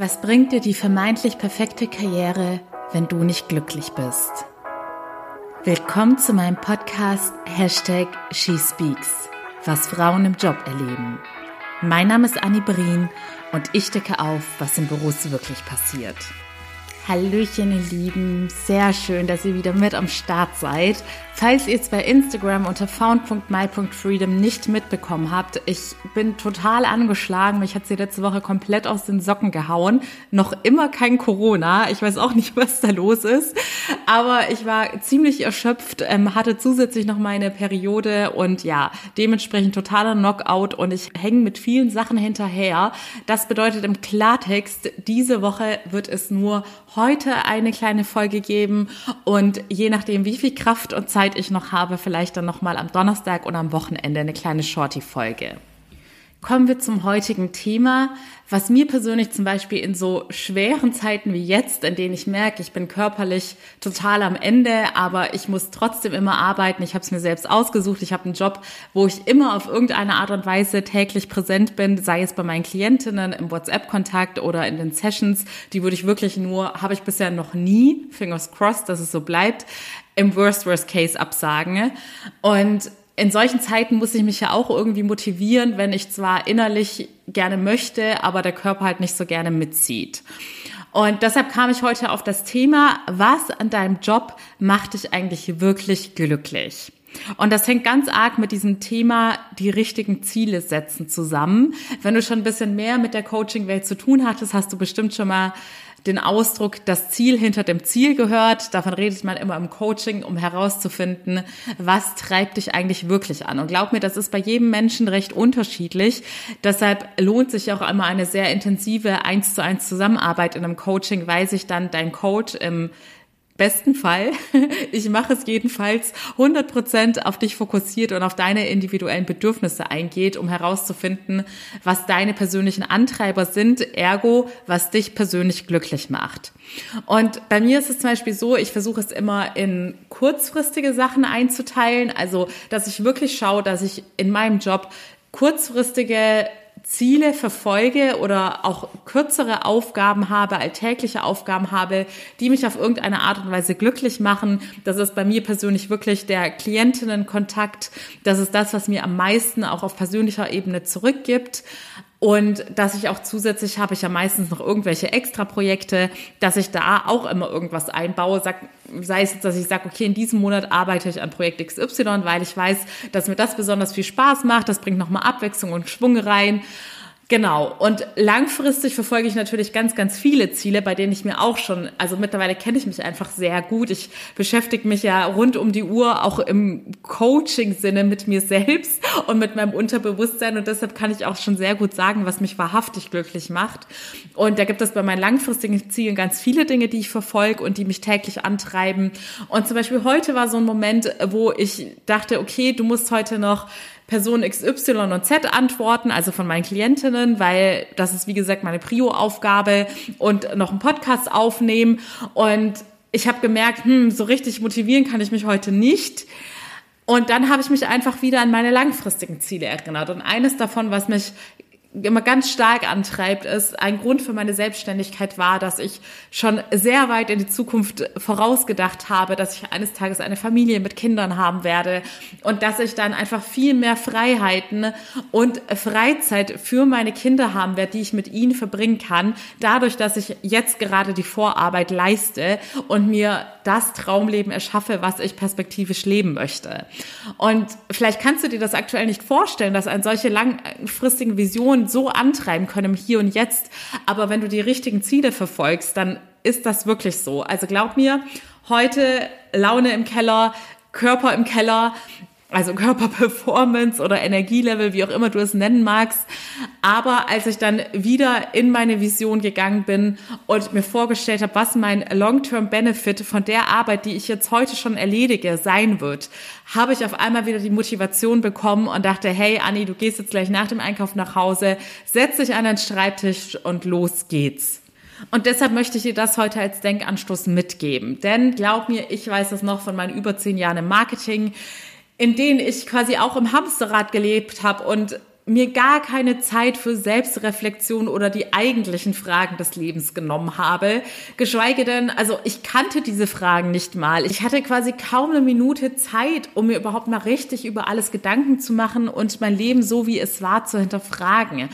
Was bringt dir die vermeintlich perfekte Karriere, wenn du nicht glücklich bist? Willkommen zu meinem Podcast Hashtag SheSpeaks, was Frauen im Job erleben. Mein Name ist Annie Brien und ich decke auf, was in Büros wirklich passiert. Hallöchen, ihr Lieben. Sehr schön, dass ihr wieder mit am Start seid. Falls ihr es bei Instagram unter found.my.freedom nicht mitbekommen habt, ich bin total angeschlagen. Mich hat sie letzte Woche komplett aus den Socken gehauen. Noch immer kein Corona. Ich weiß auch nicht, was da los ist. Aber ich war ziemlich erschöpft, ähm, hatte zusätzlich noch meine Periode und ja, dementsprechend totaler Knockout und ich hänge mit vielen Sachen hinterher. Das bedeutet im Klartext, diese Woche wird es nur heute eine kleine Folge geben und je nachdem, wie viel Kraft und Zeit ich noch habe, vielleicht dann nochmal am Donnerstag oder am Wochenende eine kleine Shorty-Folge. Kommen wir zum heutigen Thema, was mir persönlich zum Beispiel in so schweren Zeiten wie jetzt, in denen ich merke, ich bin körperlich total am Ende, aber ich muss trotzdem immer arbeiten. Ich habe es mir selbst ausgesucht. Ich habe einen Job, wo ich immer auf irgendeine Art und Weise täglich präsent bin, sei es bei meinen Klientinnen im WhatsApp-Kontakt oder in den Sessions. Die würde ich wirklich nur, habe ich bisher noch nie, fingers crossed, dass es so bleibt, im Worst-Worst-Case absagen. Und in solchen Zeiten muss ich mich ja auch irgendwie motivieren, wenn ich zwar innerlich gerne möchte, aber der Körper halt nicht so gerne mitzieht. Und deshalb kam ich heute auf das Thema, was an deinem Job macht dich eigentlich wirklich glücklich? Und das hängt ganz arg mit diesem Thema, die richtigen Ziele setzen zusammen. Wenn du schon ein bisschen mehr mit der Coaching-Welt zu tun hattest, hast du bestimmt schon mal den Ausdruck, das Ziel hinter dem Ziel gehört. Davon redet man immer im Coaching, um herauszufinden, was treibt dich eigentlich wirklich an. Und glaub mir, das ist bei jedem Menschen recht unterschiedlich. Deshalb lohnt sich auch immer eine sehr intensive eins zu eins Zusammenarbeit in einem Coaching, weil sich dann dein Coach im besten Fall, ich mache es jedenfalls 100% auf dich fokussiert und auf deine individuellen Bedürfnisse eingeht, um herauszufinden, was deine persönlichen Antreiber sind, ergo, was dich persönlich glücklich macht. Und bei mir ist es zum Beispiel so, ich versuche es immer in kurzfristige Sachen einzuteilen, also dass ich wirklich schaue, dass ich in meinem Job kurzfristige Ziele verfolge oder auch kürzere Aufgaben habe, alltägliche Aufgaben habe, die mich auf irgendeine Art und Weise glücklich machen. Das ist bei mir persönlich wirklich der Klientinnenkontakt. Das ist das, was mir am meisten auch auf persönlicher Ebene zurückgibt. Und dass ich auch zusätzlich habe ich ja meistens noch irgendwelche Extra-Projekte, dass ich da auch immer irgendwas einbaue. Sag, sei es, dass ich sage, okay, in diesem Monat arbeite ich an Projekt XY, weil ich weiß, dass mir das besonders viel Spaß macht. Das bringt nochmal Abwechslung und Schwung rein. Genau. Und langfristig verfolge ich natürlich ganz, ganz viele Ziele, bei denen ich mir auch schon, also mittlerweile kenne ich mich einfach sehr gut. Ich beschäftige mich ja rund um die Uhr auch im Coaching-Sinne mit mir selbst und mit meinem Unterbewusstsein. Und deshalb kann ich auch schon sehr gut sagen, was mich wahrhaftig glücklich macht. Und da gibt es bei meinen langfristigen Zielen ganz viele Dinge, die ich verfolge und die mich täglich antreiben. Und zum Beispiel heute war so ein Moment, wo ich dachte, okay, du musst heute noch Person XY und Z antworten, also von meinen Klientinnen, weil das ist, wie gesagt, meine Prio-Aufgabe und noch einen Podcast aufnehmen. Und ich habe gemerkt, hm, so richtig motivieren kann ich mich heute nicht. Und dann habe ich mich einfach wieder an meine langfristigen Ziele erinnert. Und eines davon, was mich immer ganz stark antreibt, ist ein Grund für meine Selbstständigkeit war, dass ich schon sehr weit in die Zukunft vorausgedacht habe, dass ich eines Tages eine Familie mit Kindern haben werde und dass ich dann einfach viel mehr Freiheiten und Freizeit für meine Kinder haben werde, die ich mit ihnen verbringen kann, dadurch, dass ich jetzt gerade die Vorarbeit leiste und mir das Traumleben erschaffe, was ich perspektivisch leben möchte. Und vielleicht kannst du dir das aktuell nicht vorstellen, dass eine solche langfristige Vision Emotionen so antreiben können im Hier und Jetzt. Aber wenn du die richtigen Ziele verfolgst, dann ist das wirklich so. Also glaub mir, heute Laune im Keller, Körper im Keller, also Körperperformance oder Energielevel, wie auch immer du es nennen magst. Aber als ich dann wieder in meine Vision gegangen bin und mir vorgestellt habe, was mein Long-Term-Benefit von der Arbeit, die ich jetzt heute schon erledige, sein wird, habe ich auf einmal wieder die Motivation bekommen und dachte, hey Anni, du gehst jetzt gleich nach dem Einkauf nach Hause, setz dich an den Schreibtisch und los geht's. Und deshalb möchte ich dir das heute als Denkanstoß mitgeben. Denn glaub mir, ich weiß es noch von meinen über zehn Jahren im Marketing in denen ich quasi auch im Hamsterrad gelebt habe und mir gar keine Zeit für Selbstreflexion oder die eigentlichen Fragen des Lebens genommen habe. Geschweige denn, also ich kannte diese Fragen nicht mal. Ich hatte quasi kaum eine Minute Zeit, um mir überhaupt mal richtig über alles Gedanken zu machen und mein Leben so wie es war zu hinterfragen.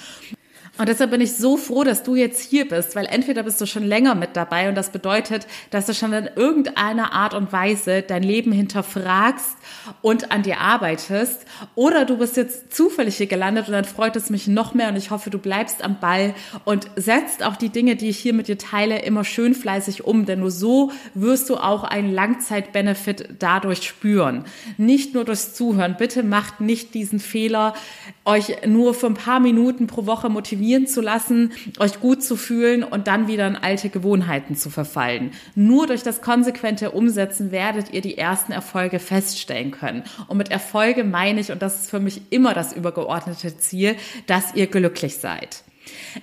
Und deshalb bin ich so froh, dass du jetzt hier bist, weil entweder bist du schon länger mit dabei und das bedeutet, dass du schon in irgendeiner Art und Weise dein Leben hinterfragst und an dir arbeitest, oder du bist jetzt zufällig hier gelandet und dann freut es mich noch mehr und ich hoffe, du bleibst am Ball und setzt auch die Dinge, die ich hier mit dir teile, immer schön fleißig um, denn nur so wirst du auch einen Langzeitbenefit dadurch spüren. Nicht nur durchs Zuhören. Bitte macht nicht diesen Fehler, euch nur für ein paar Minuten pro Woche motivieren zu lassen, euch gut zu fühlen und dann wieder in alte Gewohnheiten zu verfallen. Nur durch das konsequente Umsetzen werdet ihr die ersten Erfolge feststellen können. Und mit Erfolge meine ich, und das ist für mich immer das übergeordnete Ziel, dass ihr glücklich seid.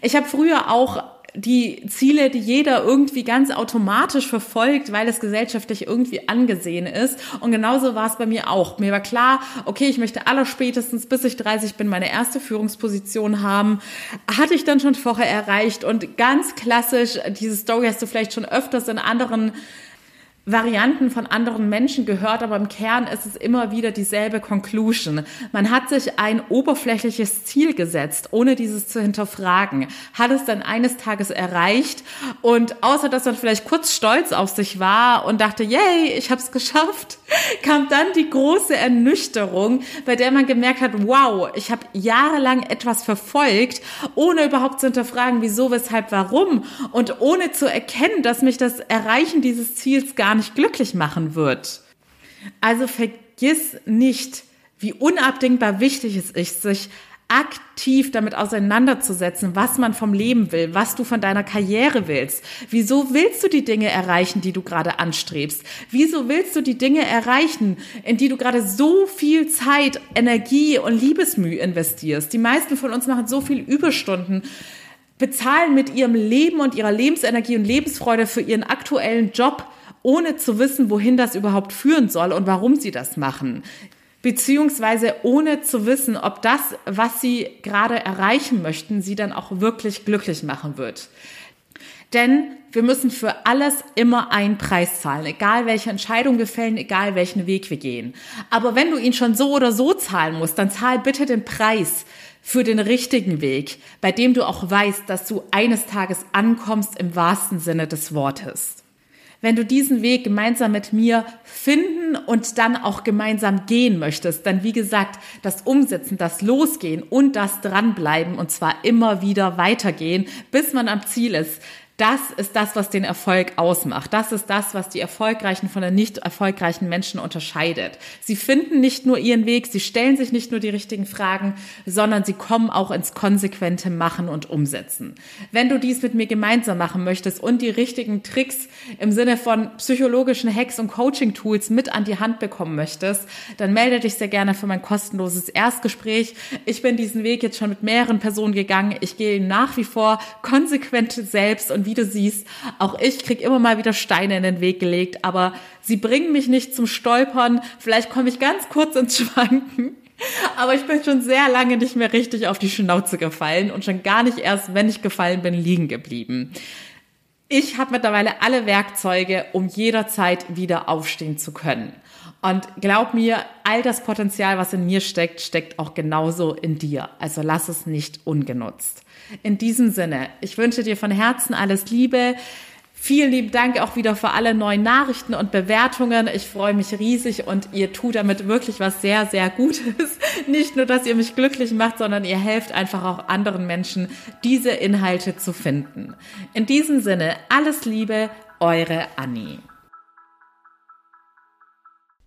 Ich habe früher auch die Ziele, die jeder irgendwie ganz automatisch verfolgt, weil es gesellschaftlich irgendwie angesehen ist. Und genauso war es bei mir auch. Mir war klar, okay, ich möchte allerspätestens bis ich 30 bin meine erste Führungsposition haben. Hatte ich dann schon vorher erreicht und ganz klassisch, diese Story hast du vielleicht schon öfters in anderen Varianten von anderen Menschen gehört, aber im Kern ist es immer wieder dieselbe Conclusion. Man hat sich ein oberflächliches Ziel gesetzt, ohne dieses zu hinterfragen, hat es dann eines Tages erreicht und außer dass man vielleicht kurz stolz auf sich war und dachte, yay, ich habe es geschafft, kam dann die große Ernüchterung, bei der man gemerkt hat, wow, ich habe jahrelang etwas verfolgt, ohne überhaupt zu hinterfragen, wieso, weshalb, warum und ohne zu erkennen, dass mich das Erreichen dieses Ziels gar nicht glücklich machen wird. Also vergiss nicht, wie unabdingbar wichtig es ist, sich aktiv damit auseinanderzusetzen, was man vom Leben will, was du von deiner Karriere willst. Wieso willst du die Dinge erreichen, die du gerade anstrebst? Wieso willst du die Dinge erreichen, in die du gerade so viel Zeit, Energie und Liebesmühe investierst? Die meisten von uns machen so viel Überstunden, bezahlen mit ihrem Leben und ihrer Lebensenergie und Lebensfreude für ihren aktuellen Job ohne zu wissen, wohin das überhaupt führen soll und warum sie das machen. Beziehungsweise ohne zu wissen, ob das, was sie gerade erreichen möchten, sie dann auch wirklich glücklich machen wird. Denn wir müssen für alles immer einen Preis zahlen, egal welche Entscheidung wir fällen, egal welchen Weg wir gehen. Aber wenn du ihn schon so oder so zahlen musst, dann zahl bitte den Preis für den richtigen Weg, bei dem du auch weißt, dass du eines Tages ankommst im wahrsten Sinne des Wortes wenn du diesen Weg gemeinsam mit mir finden und dann auch gemeinsam gehen möchtest, dann wie gesagt, das Umsetzen, das Losgehen und das Dranbleiben und zwar immer wieder weitergehen, bis man am Ziel ist, das ist das, was den Erfolg ausmacht. Das ist das, was die erfolgreichen von den nicht erfolgreichen Menschen unterscheidet. Sie finden nicht nur ihren Weg, sie stellen sich nicht nur die richtigen Fragen, sondern sie kommen auch ins konsequente Machen und Umsetzen. Wenn du dies mit mir gemeinsam machen möchtest und die richtigen Tricks im Sinne von psychologischen Hacks und Coaching-Tools mit an die Hand bekommen möchtest, dann melde dich sehr gerne für mein kostenloses Erstgespräch. Ich bin diesen Weg jetzt schon mit mehreren Personen gegangen. Ich gehe nach wie vor konsequent selbst und wie du siehst, auch ich krieg immer mal wieder Steine in den Weg gelegt, aber sie bringen mich nicht zum Stolpern. Vielleicht komme ich ganz kurz ins Schwanken. Aber ich bin schon sehr lange nicht mehr richtig auf die Schnauze gefallen und schon gar nicht erst, wenn ich gefallen bin, liegen geblieben. Ich habe mittlerweile alle Werkzeuge, um jederzeit wieder aufstehen zu können. Und glaub mir, all das Potenzial, was in mir steckt, steckt auch genauso in dir. Also lass es nicht ungenutzt. In diesem Sinne, ich wünsche dir von Herzen alles Liebe. Vielen lieben Dank auch wieder für alle neuen Nachrichten und Bewertungen. Ich freue mich riesig und ihr tut damit wirklich was sehr, sehr Gutes. Nicht nur, dass ihr mich glücklich macht, sondern ihr helft einfach auch anderen Menschen, diese Inhalte zu finden. In diesem Sinne, alles Liebe, eure Annie.